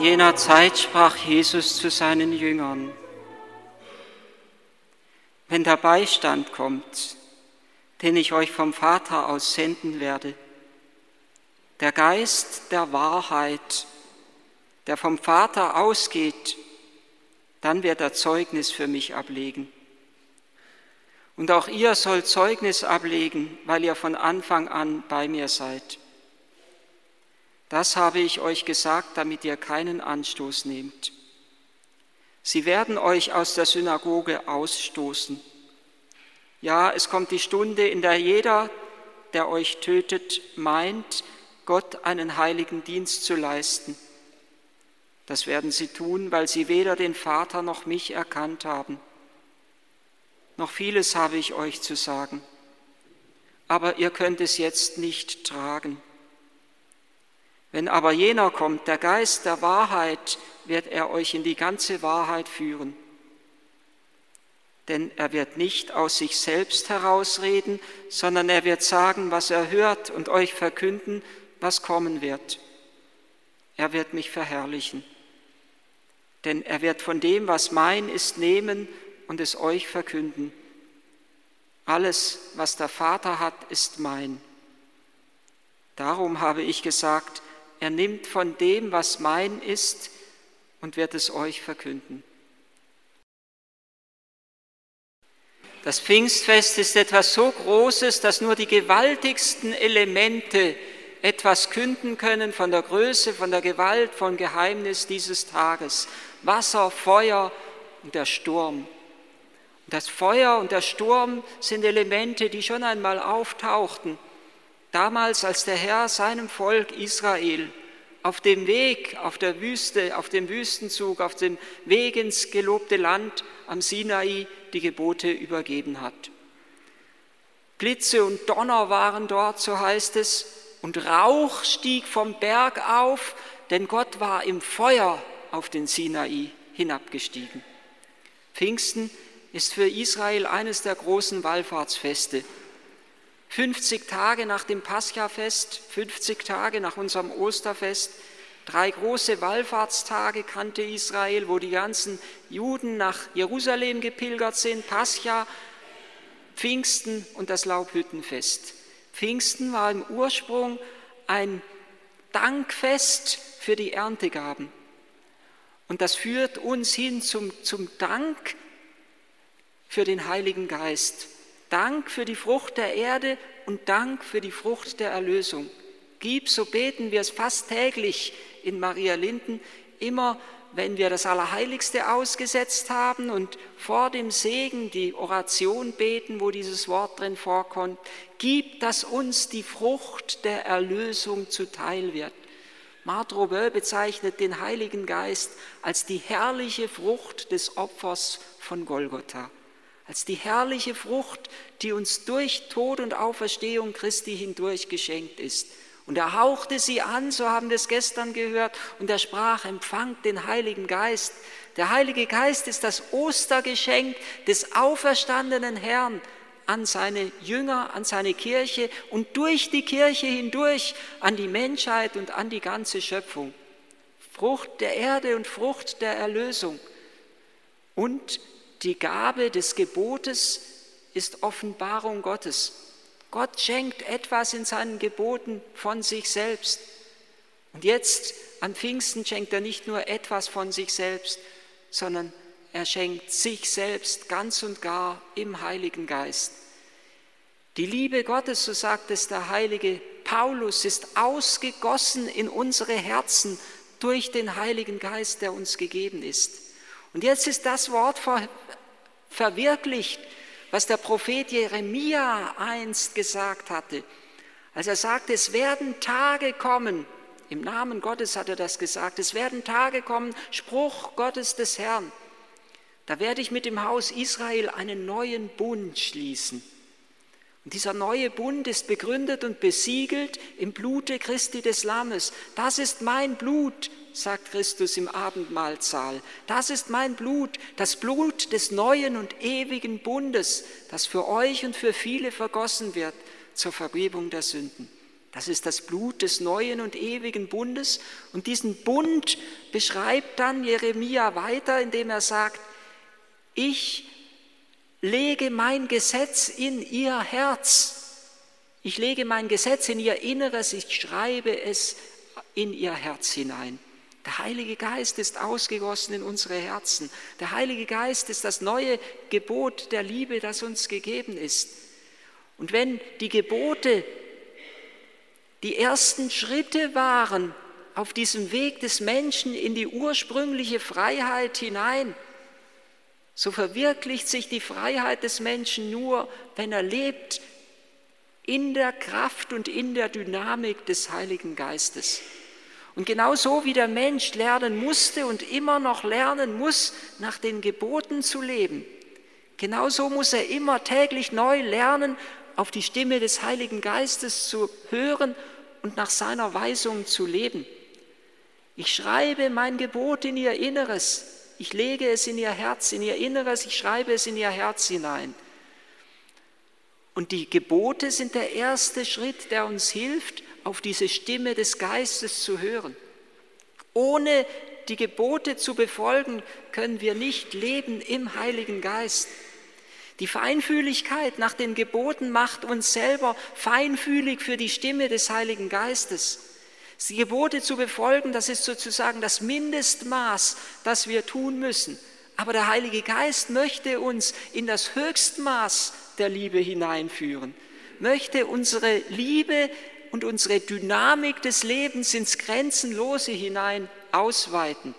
In jener Zeit sprach Jesus zu seinen Jüngern, wenn der Beistand kommt, den ich euch vom Vater aus senden werde, der Geist der Wahrheit, der vom Vater ausgeht, dann wird er Zeugnis für mich ablegen. Und auch ihr sollt Zeugnis ablegen, weil ihr von Anfang an bei mir seid. Das habe ich euch gesagt, damit ihr keinen Anstoß nehmt. Sie werden euch aus der Synagoge ausstoßen. Ja, es kommt die Stunde, in der jeder, der euch tötet, meint, Gott einen heiligen Dienst zu leisten. Das werden sie tun, weil sie weder den Vater noch mich erkannt haben. Noch vieles habe ich euch zu sagen, aber ihr könnt es jetzt nicht tragen. Wenn aber jener kommt, der Geist der Wahrheit, wird er euch in die ganze Wahrheit führen. Denn er wird nicht aus sich selbst herausreden, sondern er wird sagen, was er hört und euch verkünden, was kommen wird. Er wird mich verherrlichen. Denn er wird von dem, was mein ist, nehmen und es euch verkünden. Alles, was der Vater hat, ist mein. Darum habe ich gesagt, er nimmt von dem, was mein ist, und wird es euch verkünden. Das Pfingstfest ist etwas so Großes, dass nur die gewaltigsten Elemente etwas künden können von der Größe, von der Gewalt, vom Geheimnis dieses Tages. Wasser, Feuer und der Sturm. Das Feuer und der Sturm sind Elemente, die schon einmal auftauchten Damals, als der Herr seinem Volk Israel auf dem Weg, auf der Wüste, auf dem Wüstenzug, auf dem Weg ins gelobte Land am Sinai die Gebote übergeben hat. Blitze und Donner waren dort, so heißt es, und Rauch stieg vom Berg auf, denn Gott war im Feuer auf den Sinai hinabgestiegen. Pfingsten ist für Israel eines der großen Wallfahrtsfeste. 50 Tage nach dem Paschafest, 50 Tage nach unserem Osterfest, drei große Wallfahrtstage kannte Israel, wo die ganzen Juden nach Jerusalem gepilgert sind, Pascha, Pfingsten und das Laubhüttenfest. Pfingsten war im Ursprung ein Dankfest für die Erntegaben. Und das führt uns hin zum, zum Dank für den Heiligen Geist. Dank für die Frucht der Erde und Dank für die Frucht der Erlösung. Gib, so beten wir es fast täglich in Maria Linden, immer wenn wir das Allerheiligste ausgesetzt haben und vor dem Segen die Oration beten, wo dieses Wort drin vorkommt, gib, dass uns die Frucht der Erlösung zuteil wird. Marthe Robert bezeichnet den Heiligen Geist als die herrliche Frucht des Opfers von Golgotha als die herrliche Frucht, die uns durch Tod und Auferstehung Christi hindurch geschenkt ist. Und er hauchte sie an, so haben wir es gestern gehört, und er sprach, empfangt den Heiligen Geist. Der Heilige Geist ist das Ostergeschenk des auferstandenen Herrn an seine Jünger, an seine Kirche und durch die Kirche hindurch an die Menschheit und an die ganze Schöpfung. Frucht der Erde und Frucht der Erlösung. Und die Gabe des Gebotes ist Offenbarung Gottes. Gott schenkt etwas in seinen Geboten von sich selbst. Und jetzt am Pfingsten schenkt er nicht nur etwas von sich selbst, sondern er schenkt sich selbst ganz und gar im Heiligen Geist. Die Liebe Gottes, so sagt es der heilige Paulus, ist ausgegossen in unsere Herzen durch den Heiligen Geist, der uns gegeben ist. Und jetzt ist das Wort verwirklicht, was der Prophet Jeremia einst gesagt hatte, als er sagte, es werden Tage kommen, im Namen Gottes hat er das gesagt, es werden Tage kommen, Spruch Gottes des Herrn, da werde ich mit dem Haus Israel einen neuen Bund schließen. Und dieser neue Bund ist begründet und besiegelt im Blute Christi des Lammes. Das ist mein Blut, sagt Christus im Abendmahlsaal. Das ist mein Blut, das Blut des neuen und ewigen Bundes, das für euch und für viele vergossen wird zur Vergebung der Sünden. Das ist das Blut des neuen und ewigen Bundes. Und diesen Bund beschreibt dann Jeremia weiter, indem er sagt, ich lege mein Gesetz in ihr Herz. Ich lege mein Gesetz in ihr Inneres, ich schreibe es in ihr Herz hinein. Der Heilige Geist ist ausgegossen in unsere Herzen. Der Heilige Geist ist das neue Gebot der Liebe, das uns gegeben ist. Und wenn die Gebote die ersten Schritte waren auf diesem Weg des Menschen in die ursprüngliche Freiheit hinein, so verwirklicht sich die Freiheit des Menschen nur, wenn er lebt in der Kraft und in der Dynamik des Heiligen Geistes. Und genauso wie der Mensch lernen musste und immer noch lernen muss, nach den Geboten zu leben, genauso muss er immer täglich neu lernen, auf die Stimme des Heiligen Geistes zu hören und nach seiner Weisung zu leben. Ich schreibe mein Gebot in ihr Inneres, ich lege es in ihr Herz, in ihr Inneres, ich schreibe es in ihr Herz hinein. Und die Gebote sind der erste Schritt, der uns hilft, auf diese Stimme des Geistes zu hören. Ohne die Gebote zu befolgen, können wir nicht leben im Heiligen Geist. Die Feinfühligkeit nach den Geboten macht uns selber feinfühlig für die Stimme des Heiligen Geistes. Die Gebote zu befolgen, das ist sozusagen das Mindestmaß, das wir tun müssen. Aber der Heilige Geist möchte uns in das Höchstmaß der Liebe hineinführen, möchte unsere Liebe und unsere Dynamik des Lebens ins Grenzenlose hinein ausweiten.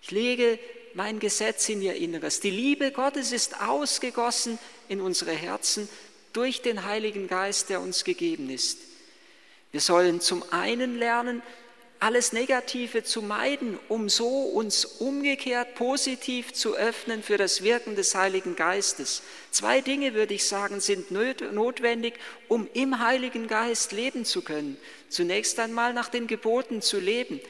Ich lege mein Gesetz in ihr Inneres. Die Liebe Gottes ist ausgegossen in unsere Herzen durch den Heiligen Geist, der uns gegeben ist. Wir sollen zum einen lernen, alles Negative zu meiden, um so uns umgekehrt positiv zu öffnen für das Wirken des Heiligen Geistes. Zwei Dinge, würde ich sagen, sind notwendig, um im Heiligen Geist leben zu können. Zunächst einmal nach den Geboten zu leben,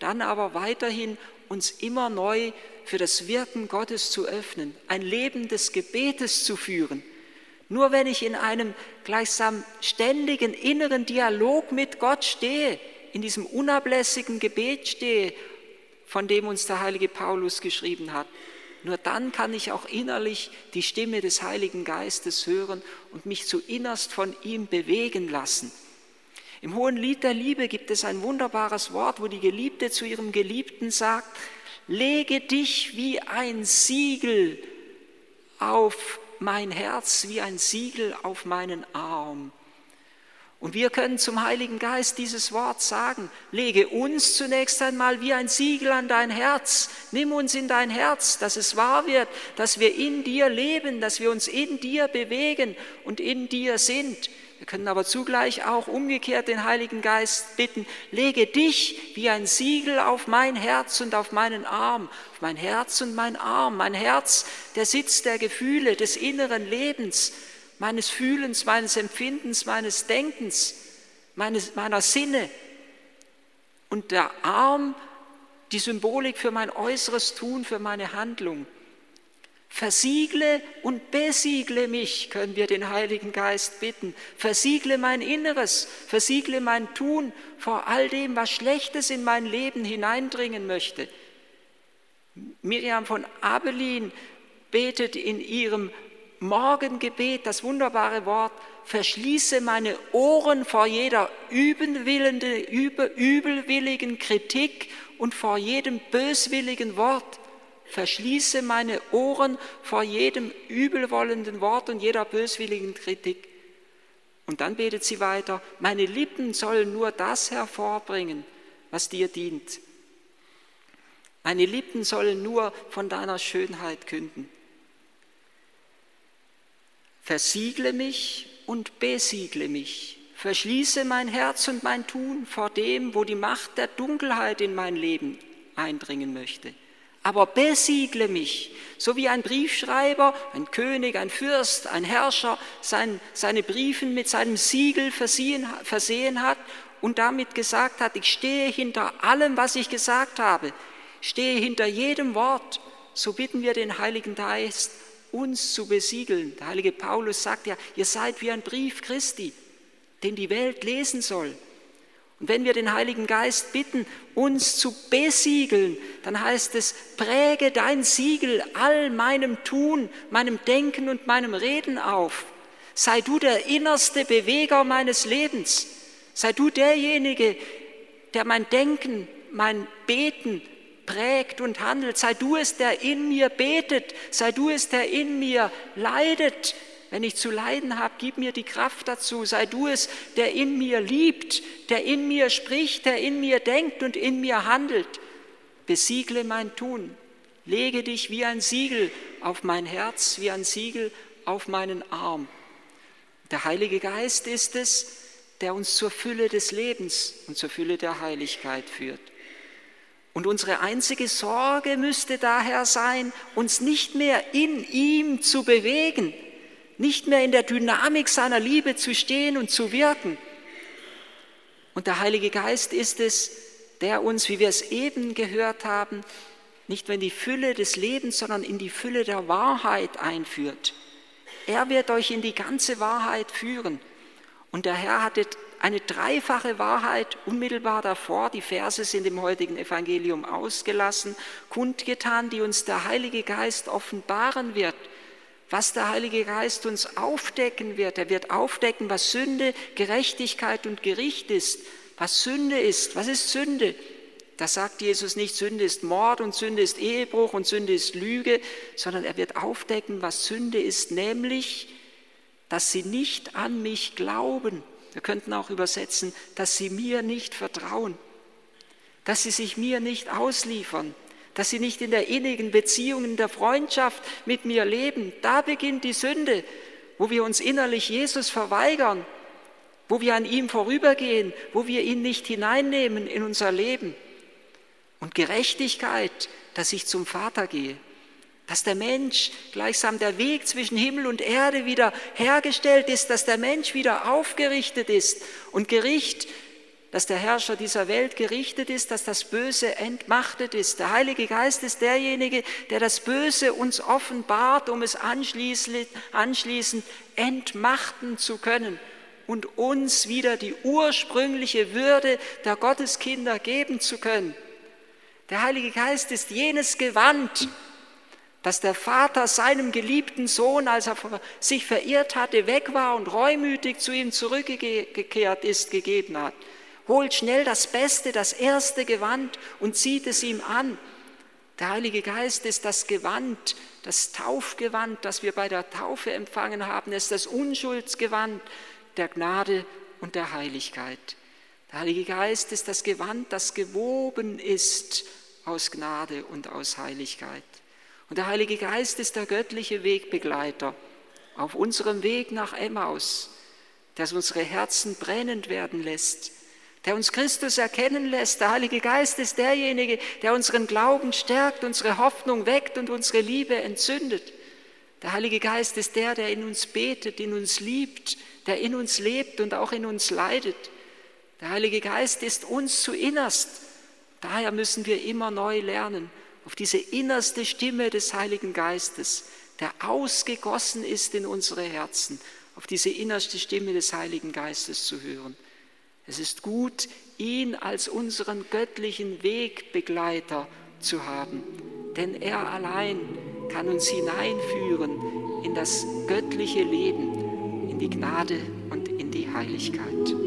dann aber weiterhin uns immer neu für das Wirken Gottes zu öffnen, ein Leben des Gebetes zu führen. Nur wenn ich in einem gleichsam ständigen inneren Dialog mit Gott stehe, in diesem unablässigen Gebet stehe, von dem uns der heilige Paulus geschrieben hat, nur dann kann ich auch innerlich die Stimme des Heiligen Geistes hören und mich zu innerst von ihm bewegen lassen. Im Hohen Lied der Liebe gibt es ein wunderbares Wort, wo die Geliebte zu ihrem Geliebten sagt, lege dich wie ein Siegel auf mein Herz, wie ein Siegel auf meinen Arm. Und wir können zum Heiligen Geist dieses Wort sagen, lege uns zunächst einmal wie ein Siegel an dein Herz, nimm uns in dein Herz, dass es wahr wird, dass wir in dir leben, dass wir uns in dir bewegen und in dir sind. Wir können aber zugleich auch umgekehrt den Heiligen Geist bitten, lege dich wie ein Siegel auf mein Herz und auf meinen Arm, auf mein Herz und mein Arm, mein Herz, der Sitz der Gefühle, des inneren Lebens, meines Fühlens, meines Empfindens, meines Denkens, meines, meiner Sinne. Und der Arm, die Symbolik für mein äußeres Tun, für meine Handlung. Versiegle und besiegle mich, können wir den Heiligen Geist bitten. Versiegle mein Inneres, versiegle mein Tun vor all dem, was Schlechtes in mein Leben hineindringen möchte. Miriam von Abelin betet in ihrem Morgengebet das wunderbare Wort, verschließe meine Ohren vor jeder übelwilligen Kritik und vor jedem böswilligen Wort Verschließe meine Ohren vor jedem übelwollenden Wort und jeder böswilligen Kritik. Und dann betet sie weiter, meine Lippen sollen nur das hervorbringen, was dir dient. Meine Lippen sollen nur von deiner Schönheit künden. Versiegle mich und besiegle mich. Verschließe mein Herz und mein Tun vor dem, wo die Macht der Dunkelheit in mein Leben eindringen möchte aber besiegle mich, so wie ein Briefschreiber, ein König, ein Fürst, ein Herrscher sein, seine Briefen mit seinem Siegel versehen, versehen hat und damit gesagt hat, ich stehe hinter allem, was ich gesagt habe, stehe hinter jedem Wort, so bitten wir den Heiligen Geist, uns zu besiegeln. Der heilige Paulus sagt ja, ihr seid wie ein Brief Christi. den die Welt lesen soll. Und wenn wir den Heiligen Geist bitten, uns zu besiegeln, dann heißt es, präge dein Siegel all meinem Tun, meinem Denken und meinem Reden auf. Sei du der innerste Beweger meines Lebens. Sei du derjenige, der mein Denken, mein Beten prägt und handelt. Sei du es, der in mir betet. Sei du es, der in mir leidet, wenn ich zu leiden habe, gib mir die Kraft dazu. Sei du es, der in mir liebt, der in mir spricht, der in mir denkt und in mir handelt. Besiegle mein Tun. Lege dich wie ein Siegel auf mein Herz, wie ein Siegel auf meinen Arm. Der Heilige Geist ist es, der uns zur Fülle des Lebens und zur Fülle der Heiligkeit führt. Und unsere einzige Sorge müsste daher sein, uns nicht mehr in ihm zu bewegen, nicht mehr in der Dynamik seiner Liebe zu stehen und zu wirken. Und der Heilige Geist ist es, der uns, wie wir es eben gehört haben, nicht mehr in die Fülle des Lebens, sondern in die Fülle der Wahrheit einführt. Er wird euch in die ganze Wahrheit führen. Und der Herr hatte eine dreifache Wahrheit unmittelbar davor, die Verse sind im heutigen Evangelium ausgelassen, kundgetan, die uns der Heilige Geist offenbaren wird was der Heilige Geist uns aufdecken wird. Er wird aufdecken, was Sünde, Gerechtigkeit und Gericht ist, was Sünde ist. Was ist Sünde? Da sagt Jesus nicht, Sünde ist Mord und Sünde ist Ehebruch und Sünde ist Lüge, sondern er wird aufdecken, was Sünde ist, nämlich, dass sie nicht an mich glauben. Wir könnten auch übersetzen, dass sie mir nicht vertrauen, dass sie sich mir nicht ausliefern, dass sie nicht in der innigen Beziehung, in der Freundschaft mit mir leben. Da beginnt die Sünde, wo wir uns innerlich Jesus verweigern, wo wir an ihm vorübergehen, wo wir ihn nicht hineinnehmen in unser Leben. Und Gerechtigkeit, dass ich zum Vater gehe, dass der Mensch gleichsam der Weg zwischen Himmel und Erde wieder hergestellt ist, dass der Mensch wieder aufgerichtet ist und Gericht dass der Herrscher dieser Welt gerichtet ist, dass das Böse entmachtet ist. Der Heilige Geist ist derjenige, der das Böse uns offenbart, um es anschließend, entmachten zu können und uns wieder die ursprüngliche Würde der Gotteskinder geben zu können. Der Heilige Geist ist jenes Gewand, das der Vater seinem geliebten Sohn, als er sich verirrt hatte, weg war und reumütig zu ihm zurückgekehrt ist, gegeben hat holt schnell das Beste, das erste Gewand und zieht es ihm an. Der Heilige Geist ist das Gewand, das Taufgewand, das wir bei der Taufe empfangen haben. Ist das Unschuldsgewand der Gnade und der Heiligkeit. Der Heilige Geist ist das Gewand, das gewoben ist aus Gnade und aus Heiligkeit. Und der Heilige Geist ist der göttliche Wegbegleiter auf unserem Weg nach Emmaus, der unsere Herzen brennend werden lässt der uns Christus erkennen lässt. Der Heilige Geist ist derjenige, der unseren Glauben stärkt, unsere Hoffnung weckt und unsere Liebe entzündet. Der Heilige Geist ist der, der in uns betet, in uns liebt, der in uns lebt und auch in uns leidet. Der Heilige Geist ist uns zu innerst. Daher müssen wir immer neu lernen, auf diese innerste Stimme des Heiligen Geistes, der ausgegossen ist in unsere Herzen, auf diese innerste Stimme des Heiligen Geistes zu hören. Es ist gut, ihn als unseren göttlichen Wegbegleiter zu haben, denn er allein kann uns hineinführen in das göttliche Leben, in die Gnade und in die Heiligkeit.